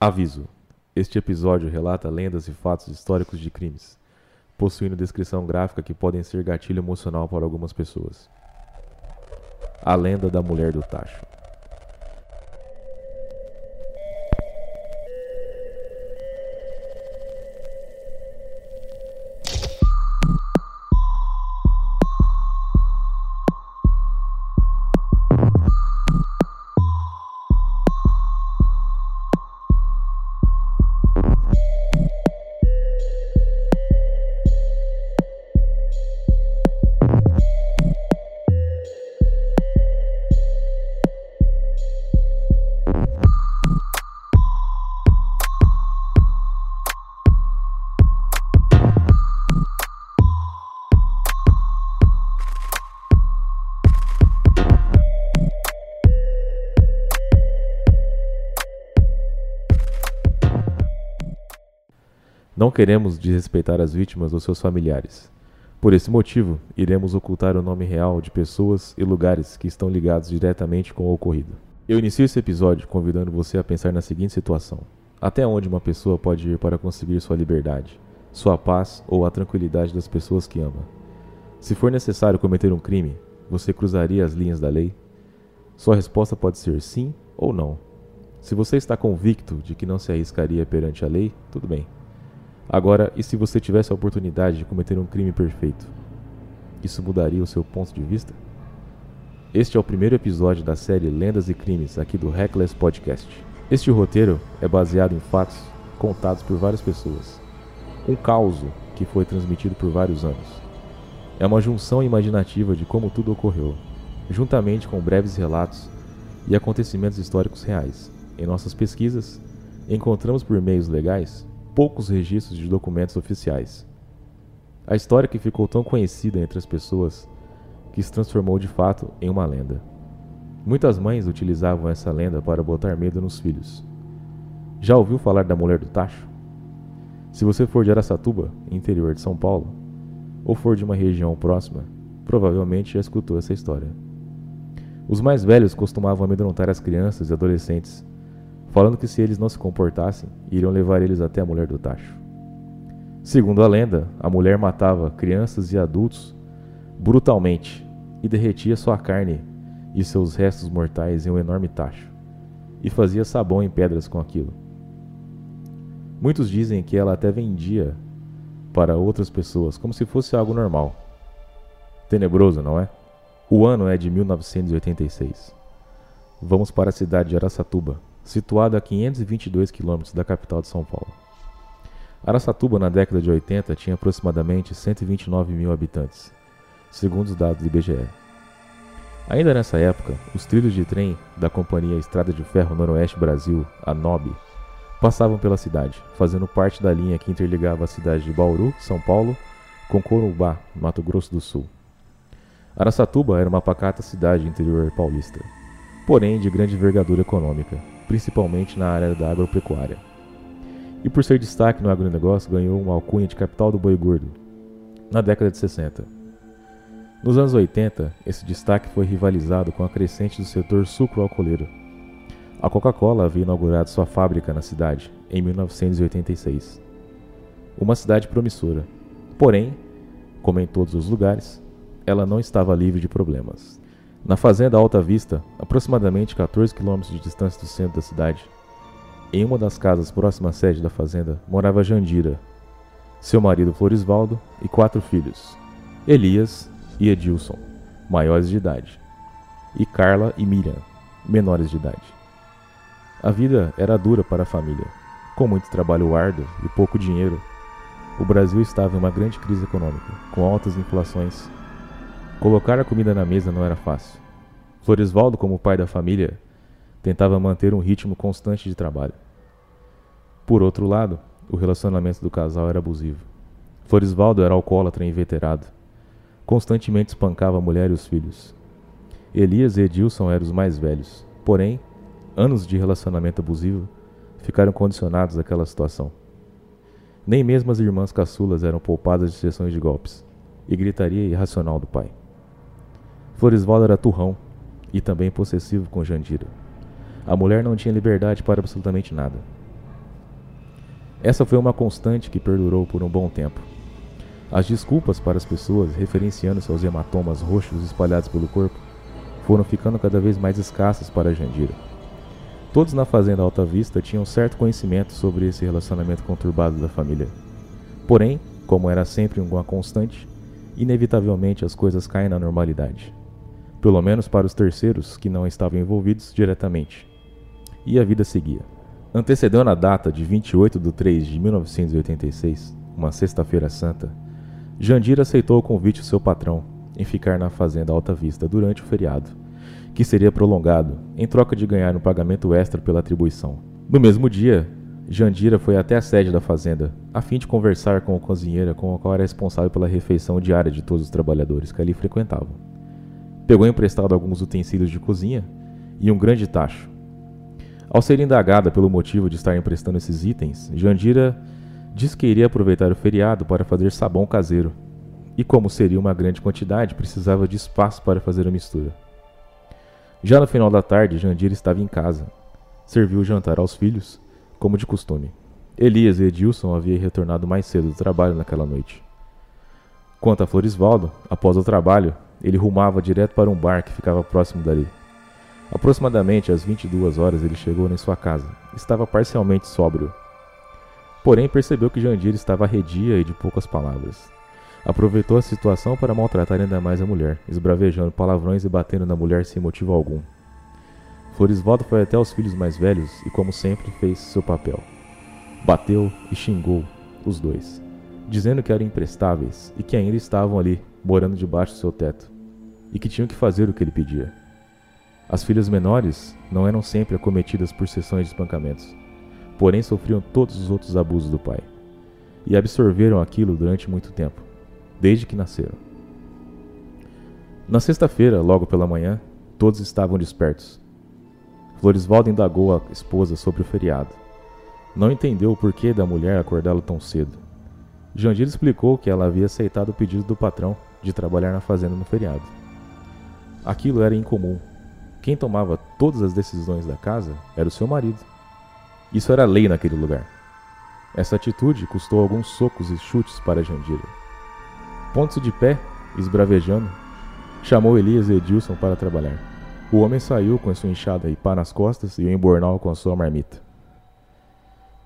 Aviso: Este episódio relata lendas e fatos históricos de crimes, possuindo descrição gráfica que podem ser gatilho emocional para algumas pessoas. A lenda da mulher do tacho. Não queremos desrespeitar as vítimas ou seus familiares. Por esse motivo, iremos ocultar o nome real de pessoas e lugares que estão ligados diretamente com o ocorrido. Eu inicio esse episódio convidando você a pensar na seguinte situação: até onde uma pessoa pode ir para conseguir sua liberdade, sua paz ou a tranquilidade das pessoas que ama? Se for necessário cometer um crime, você cruzaria as linhas da lei? Sua resposta pode ser sim ou não. Se você está convicto de que não se arriscaria perante a lei, tudo bem. Agora, e se você tivesse a oportunidade de cometer um crime perfeito? Isso mudaria o seu ponto de vista? Este é o primeiro episódio da série Lendas e Crimes aqui do Reckless Podcast. Este roteiro é baseado em fatos contados por várias pessoas. Um caos que foi transmitido por vários anos. É uma junção imaginativa de como tudo ocorreu, juntamente com breves relatos e acontecimentos históricos reais. Em nossas pesquisas, encontramos por meios legais poucos registros de documentos oficiais. A história que ficou tão conhecida entre as pessoas que se transformou de fato em uma lenda. Muitas mães utilizavam essa lenda para botar medo nos filhos. Já ouviu falar da mulher do tacho? Se você for de Aracatuba, interior de São Paulo, ou for de uma região próxima, provavelmente já escutou essa história. Os mais velhos costumavam amedrontar as crianças e adolescentes falando que se eles não se comportassem, iriam levar eles até a mulher do tacho. Segundo a lenda, a mulher matava crianças e adultos brutalmente e derretia sua carne e seus restos mortais em um enorme tacho, e fazia sabão em pedras com aquilo. Muitos dizem que ela até vendia para outras pessoas como se fosse algo normal. Tenebroso, não é? O ano é de 1986. Vamos para a cidade de Araçatuba, situado a 522 quilômetros da capital de São Paulo. Araçatuba, na década de 80, tinha aproximadamente 129 mil habitantes, segundo os dados do IBGE. Ainda nessa época, os trilhos de trem da Companhia Estrada de Ferro Noroeste Brasil, a NOB, passavam pela cidade, fazendo parte da linha que interligava a cidade de Bauru, São Paulo, com Corumbá, Mato Grosso do Sul. Araçatuba era uma pacata cidade interior paulista, porém de grande envergadura econômica, principalmente na área da agropecuária. E por ser destaque no agronegócio, ganhou uma alcunha de capital do boi gordo na década de 60. Nos anos 80, esse destaque foi rivalizado com a crescente do setor sucro-alcooleiro. A Coca-Cola havia inaugurado sua fábrica na cidade em 1986. Uma cidade promissora. Porém, como em todos os lugares, ela não estava livre de problemas. Na fazenda Alta Vista, aproximadamente 14 quilômetros de distância do centro da cidade, em uma das casas próximas à sede da fazenda, morava Jandira, seu marido Florisvaldo e quatro filhos, Elias e Edilson, maiores de idade, e Carla e Miriam, menores de idade. A vida era dura para a família. Com muito trabalho árduo e pouco dinheiro, o Brasil estava em uma grande crise econômica, com altas inflações Colocar a comida na mesa não era fácil. Floresvaldo, como pai da família, tentava manter um ritmo constante de trabalho. Por outro lado, o relacionamento do casal era abusivo. Floresvaldo era alcoólatra inveterado. Constantemente espancava a mulher e os filhos. Elias e Edilson eram os mais velhos. Porém, anos de relacionamento abusivo ficaram condicionados àquela situação. Nem mesmo as irmãs caçulas eram poupadas de sessões de golpes e gritaria irracional do pai. Floresvaldo era turrão e também possessivo com Jandira. A mulher não tinha liberdade para absolutamente nada. Essa foi uma constante que perdurou por um bom tempo. As desculpas para as pessoas referenciando seus hematomas roxos espalhados pelo corpo foram ficando cada vez mais escassas para Jandira. Todos na fazenda Alta Vista tinham certo conhecimento sobre esse relacionamento conturbado da família. Porém, como era sempre uma constante, inevitavelmente as coisas caem na normalidade. Pelo menos para os terceiros que não estavam envolvidos diretamente. E a vida seguia. Antecedendo a data de 28 de 3 de 1986, uma sexta-feira santa, Jandir aceitou o convite do seu patrão em ficar na fazenda Alta Vista durante o feriado, que seria prolongado em troca de ganhar um pagamento extra pela atribuição. No mesmo dia, Jandira foi até a sede da fazenda, a fim de conversar com a cozinheira com a qual era responsável pela refeição diária de todos os trabalhadores que ali frequentavam. Pegou emprestado alguns utensílios de cozinha e um grande tacho. Ao ser indagada pelo motivo de estar emprestando esses itens, Jandira disse que iria aproveitar o feriado para fazer sabão caseiro, e como seria uma grande quantidade, precisava de espaço para fazer a mistura. Já no final da tarde, Jandira estava em casa. Serviu o jantar aos filhos como de costume. Elias e Edilson haviam retornado mais cedo do trabalho naquela noite. Quanto a Florisvaldo, após o trabalho, ele rumava direto para um bar que ficava próximo dali. Aproximadamente às 22 horas ele chegou em sua casa. Estava parcialmente sóbrio. Porém, percebeu que Jandir estava arredia e de poucas palavras. Aproveitou a situação para maltratar ainda mais a mulher, esbravejando palavrões e batendo na mulher sem motivo algum. Florisvaldo foi até os filhos mais velhos e, como sempre, fez seu papel. Bateu e xingou os dois, dizendo que eram imprestáveis e que ainda estavam ali, morando debaixo do seu teto, e que tinham que fazer o que ele pedia. As filhas menores não eram sempre acometidas por sessões de espancamentos, porém sofriam todos os outros abusos do pai, e absorveram aquilo durante muito tempo, desde que nasceram. Na sexta-feira, logo pela manhã, todos estavam despertos Florisvaldo indagou a esposa sobre o feriado. Não entendeu o porquê da mulher acordá-lo tão cedo. Jandir explicou que ela havia aceitado o pedido do patrão de trabalhar na fazenda no feriado. Aquilo era incomum. Quem tomava todas as decisões da casa era o seu marido. Isso era lei naquele lugar. Essa atitude custou alguns socos e chutes para Jandira. Ponto-se de pé, esbravejando, chamou Elias e Edilson para trabalhar. O homem saiu com a sua enxada e pá nas costas e o embornal com a sua marmita.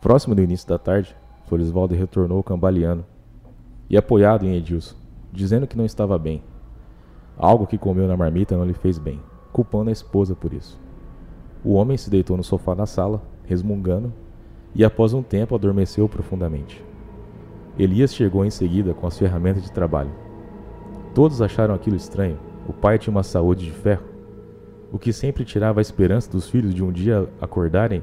Próximo do início da tarde, Florisvaldo retornou cambaleando e apoiado em Edilson, dizendo que não estava bem. Algo que comeu na marmita não lhe fez bem, culpando a esposa por isso. O homem se deitou no sofá da sala, resmungando, e após um tempo adormeceu profundamente. Elias chegou em seguida com as ferramentas de trabalho. Todos acharam aquilo estranho. O pai tinha uma saúde de ferro o que sempre tirava a esperança dos filhos de um dia acordarem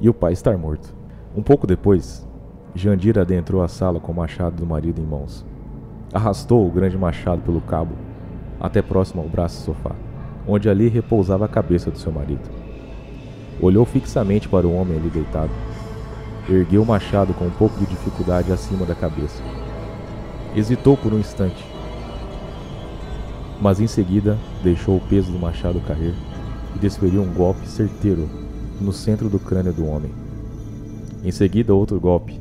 e o pai estar morto. Um pouco depois, Jandira adentrou a sala com o machado do marido em mãos. Arrastou o grande machado pelo cabo até próximo ao braço do sofá, onde ali repousava a cabeça do seu marido. Olhou fixamente para o homem ali deitado. Ergueu o machado com um pouco de dificuldade acima da cabeça. Hesitou por um instante, mas em seguida deixou o peso do machado cair e desferiu um golpe certeiro no centro do crânio do homem. Em seguida, outro golpe.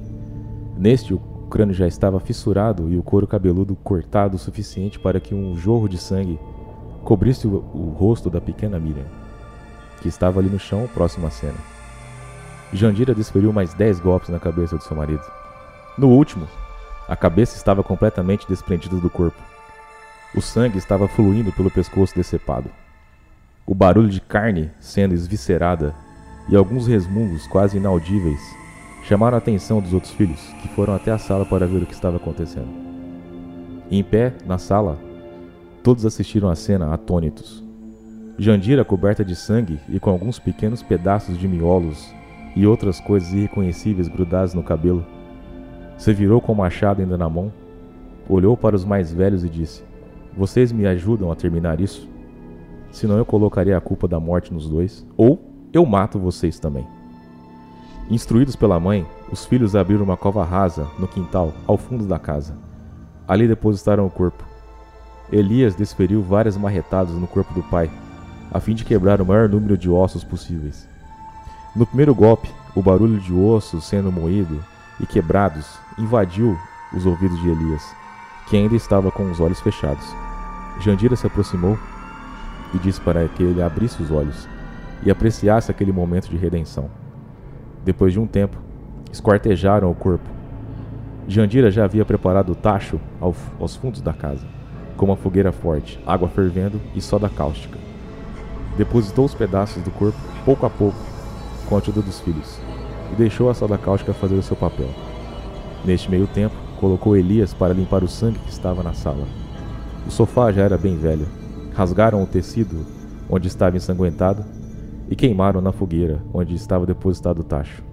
Neste, o crânio já estava fissurado e o couro cabeludo cortado o suficiente para que um jorro de sangue cobrisse o, o rosto da pequena Miriam, que estava ali no chão próximo à cena. Jandira desferiu mais dez golpes na cabeça do seu marido. No último, a cabeça estava completamente desprendida do corpo o sangue estava fluindo pelo pescoço decepado. O barulho de carne sendo esviscerada e alguns resmungos quase inaudíveis chamaram a atenção dos outros filhos, que foram até a sala para ver o que estava acontecendo. em pé, na sala, todos assistiram à cena atônitos. Jandira, coberta de sangue e com alguns pequenos pedaços de miolos e outras coisas irreconhecíveis grudadas no cabelo, se virou com o machado ainda na mão, olhou para os mais velhos e disse: vocês me ajudam a terminar isso? Senão eu colocaria a culpa da morte nos dois, ou eu mato vocês também. Instruídos pela mãe, os filhos abriram uma cova rasa no quintal, ao fundo da casa. Ali depositaram o corpo. Elias desferiu várias marretadas no corpo do pai, a fim de quebrar o maior número de ossos possíveis. No primeiro golpe, o barulho de ossos sendo moído e quebrados invadiu os ouvidos de Elias, que ainda estava com os olhos fechados. Jandira se aproximou e disse para que ele abrisse os olhos e apreciasse aquele momento de redenção. Depois de um tempo, esquartejaram o corpo. Jandira já havia preparado o tacho aos fundos da casa, com uma fogueira forte, água fervendo e soda cáustica. Depositou os pedaços do corpo, pouco a pouco, com a ajuda dos filhos, e deixou a soda cáustica fazer o seu papel. Neste meio tempo, colocou Elias para limpar o sangue que estava na sala. O sofá já era bem velho. Rasgaram o tecido onde estava ensanguentado e queimaram na fogueira onde estava depositado o tacho.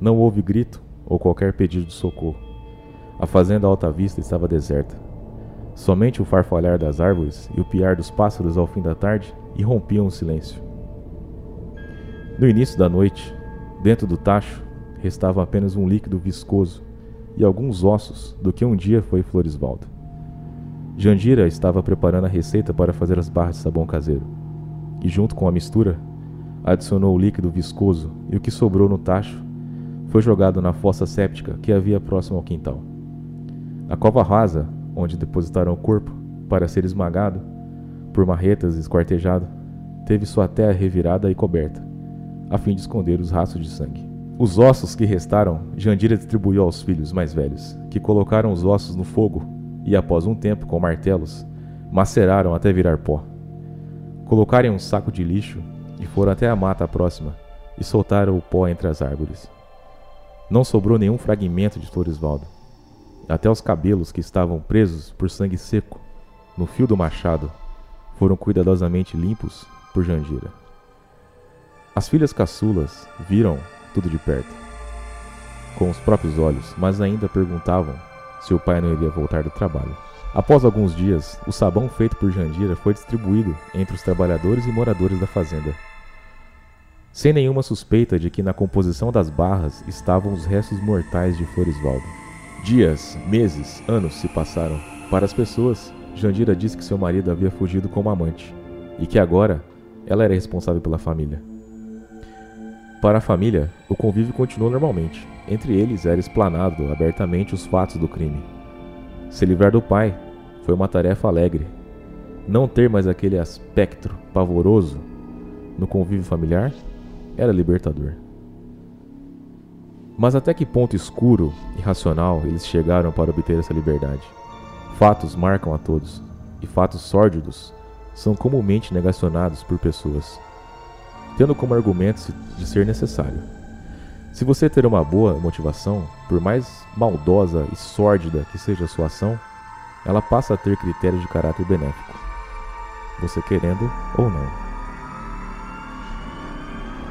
Não houve grito ou qualquer pedido de socorro. A fazenda Alta Vista estava deserta. Somente o farfalhar das árvores e o piar dos pássaros ao fim da tarde irrompiam o silêncio. No início da noite, dentro do tacho, restava apenas um líquido viscoso e alguns ossos do que um dia foi Floresvaldo. Jandira estava preparando a receita para fazer as barras de sabão caseiro, e junto com a mistura, adicionou o líquido viscoso e o que sobrou no tacho foi jogado na fossa séptica que havia próximo ao quintal. A cova rasa, onde depositaram o corpo para ser esmagado por marretas e esquartejado, teve sua terra revirada e coberta, a fim de esconder os rastros de sangue. Os ossos que restaram, Jandira distribuiu aos filhos mais velhos, que colocaram os ossos no fogo e, após um tempo, com martelos, maceraram até virar pó. Colocaram em um saco de lixo e foram até a mata próxima e soltaram o pó entre as árvores. Não sobrou nenhum fragmento de Floresvaldo. Até os cabelos que estavam presos por sangue seco no fio do machado foram cuidadosamente limpos por Jandira. As filhas caçulas viram tudo de perto, com os próprios olhos, mas ainda perguntavam se o pai não iria voltar do trabalho. Após alguns dias, o sabão feito por Jandira foi distribuído entre os trabalhadores e moradores da fazenda, sem nenhuma suspeita de que na composição das barras estavam os restos mortais de Floresvaldo. Dias, meses, anos se passaram. Para as pessoas, Jandira disse que seu marido havia fugido com uma amante e que agora ela era responsável pela família. Para a família, o convívio continuou normalmente. Entre eles era explanado abertamente os fatos do crime. Se livrar do pai foi uma tarefa alegre. Não ter mais aquele aspecto pavoroso no convívio familiar era libertador. Mas até que ponto escuro e racional eles chegaram para obter essa liberdade? Fatos marcam a todos, e fatos sórdidos são comumente negacionados por pessoas tendo como argumento de ser necessário. Se você ter uma boa motivação, por mais maldosa e sórdida que seja a sua ação, ela passa a ter critérios de caráter benéfico, você querendo ou não.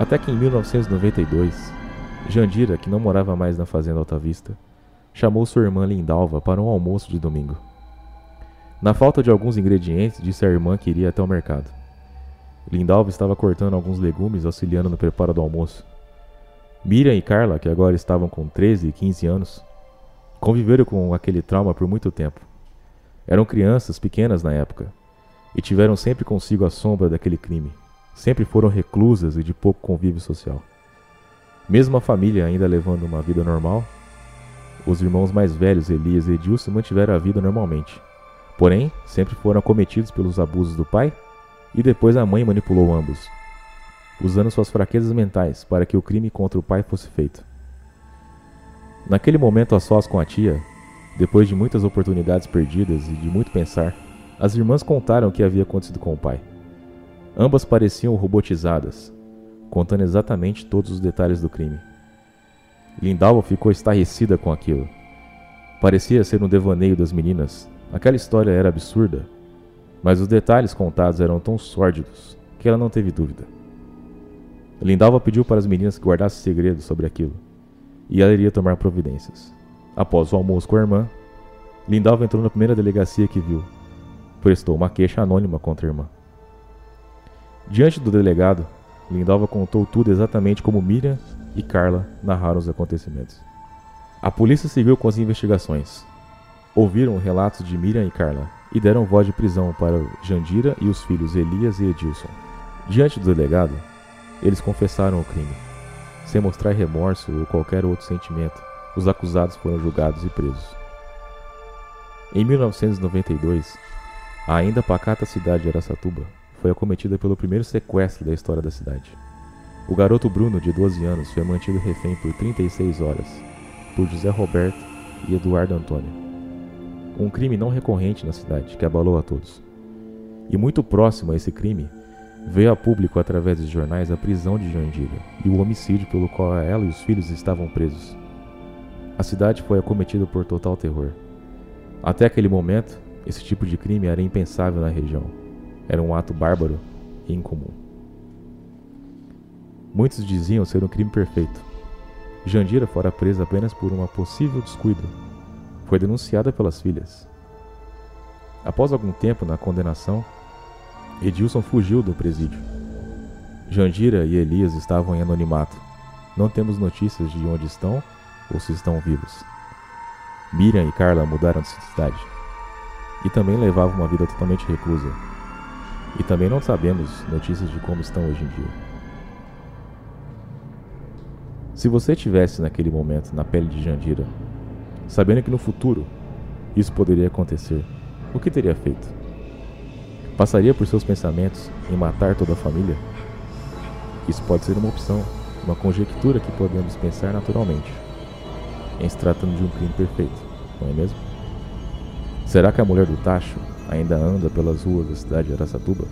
Até que em 1992, Jandira, que não morava mais na fazenda Alta Vista, chamou sua irmã Lindalva para um almoço de domingo. Na falta de alguns ingredientes, disse à irmã que iria até o mercado. Lindalva estava cortando alguns legumes, auxiliando no preparo do almoço. Miriam e Carla, que agora estavam com 13 e 15 anos, conviveram com aquele trauma por muito tempo. Eram crianças pequenas na época e tiveram sempre consigo a sombra daquele crime. Sempre foram reclusas e de pouco convívio social. Mesmo a família ainda levando uma vida normal, os irmãos mais velhos, Elias e Edilson, mantiveram a vida normalmente. Porém, sempre foram acometidos pelos abusos do pai e depois a mãe manipulou ambos, usando suas fraquezas mentais para que o crime contra o pai fosse feito. Naquele momento a sós com a tia, depois de muitas oportunidades perdidas e de muito pensar, as irmãs contaram o que havia acontecido com o pai. Ambas pareciam robotizadas, contando exatamente todos os detalhes do crime. Lindalva ficou estarrecida com aquilo. Parecia ser um devaneio das meninas. Aquela história era absurda, mas os detalhes contados eram tão sórdidos que ela não teve dúvida. Lindalva pediu para as meninas que guardassem segredo sobre aquilo, e ela iria tomar providências. Após o almoço com a irmã, Lindalva entrou na primeira delegacia que viu. Prestou uma queixa anônima contra a irmã. Diante do delegado, Lindalva contou tudo exatamente como Miriam e Carla narraram os acontecimentos. A polícia seguiu com as investigações. Ouviram relatos de Miriam e Carla, e deram voz de prisão para Jandira e os filhos Elias e Edilson. Diante do delegado, eles confessaram o crime, sem mostrar remorso ou qualquer outro sentimento, os acusados foram julgados e presos. Em 1992, a ainda pacata cidade de Aracatuba foi acometida pelo primeiro sequestro da história da cidade. O garoto Bruno, de 12 anos, foi mantido refém por 36 horas por José Roberto e Eduardo Antônio. Um crime não recorrente na cidade que abalou a todos. E muito próximo a esse crime, veio a público através dos jornais a prisão de Jandira e o homicídio pelo qual ela e os filhos estavam presos. A cidade foi acometida por total terror. Até aquele momento, esse tipo de crime era impensável na região. Era um ato bárbaro e incomum. Muitos diziam ser um crime perfeito. Jandira fora presa apenas por uma possível descuido. Foi denunciada pelas filhas. Após algum tempo na condenação, Edilson fugiu do presídio. Jandira e Elias estavam em anonimato. Não temos notícias de onde estão ou se estão vivos. Miriam e Carla mudaram de cidade e também levavam uma vida totalmente reclusa. E também não sabemos notícias de como estão hoje em dia. Se você estivesse naquele momento na pele de Jandira, sabendo que no futuro isso poderia acontecer, o que teria feito? Passaria por seus pensamentos em matar toda a família? Isso pode ser uma opção, uma conjectura que podemos pensar naturalmente, em se tratando de um crime perfeito, não é mesmo? Será que a mulher do Tacho ainda anda pelas ruas da cidade de Aracatuba?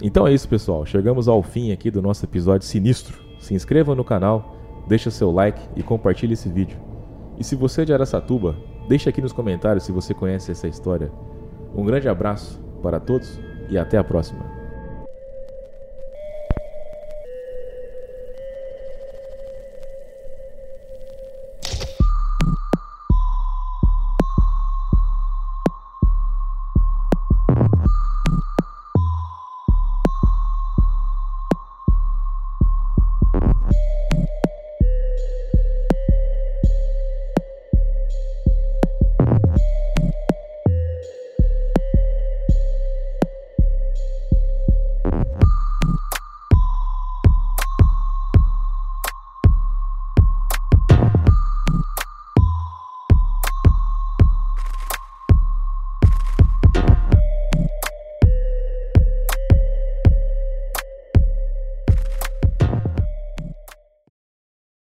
Então é isso, pessoal. Chegamos ao fim aqui do nosso episódio sinistro. Se inscreva no canal, deixa seu like e compartilhe esse vídeo. E se você é de Aracatuba, deixe aqui nos comentários se você conhece essa história. Um grande abraço para todos e até a próxima.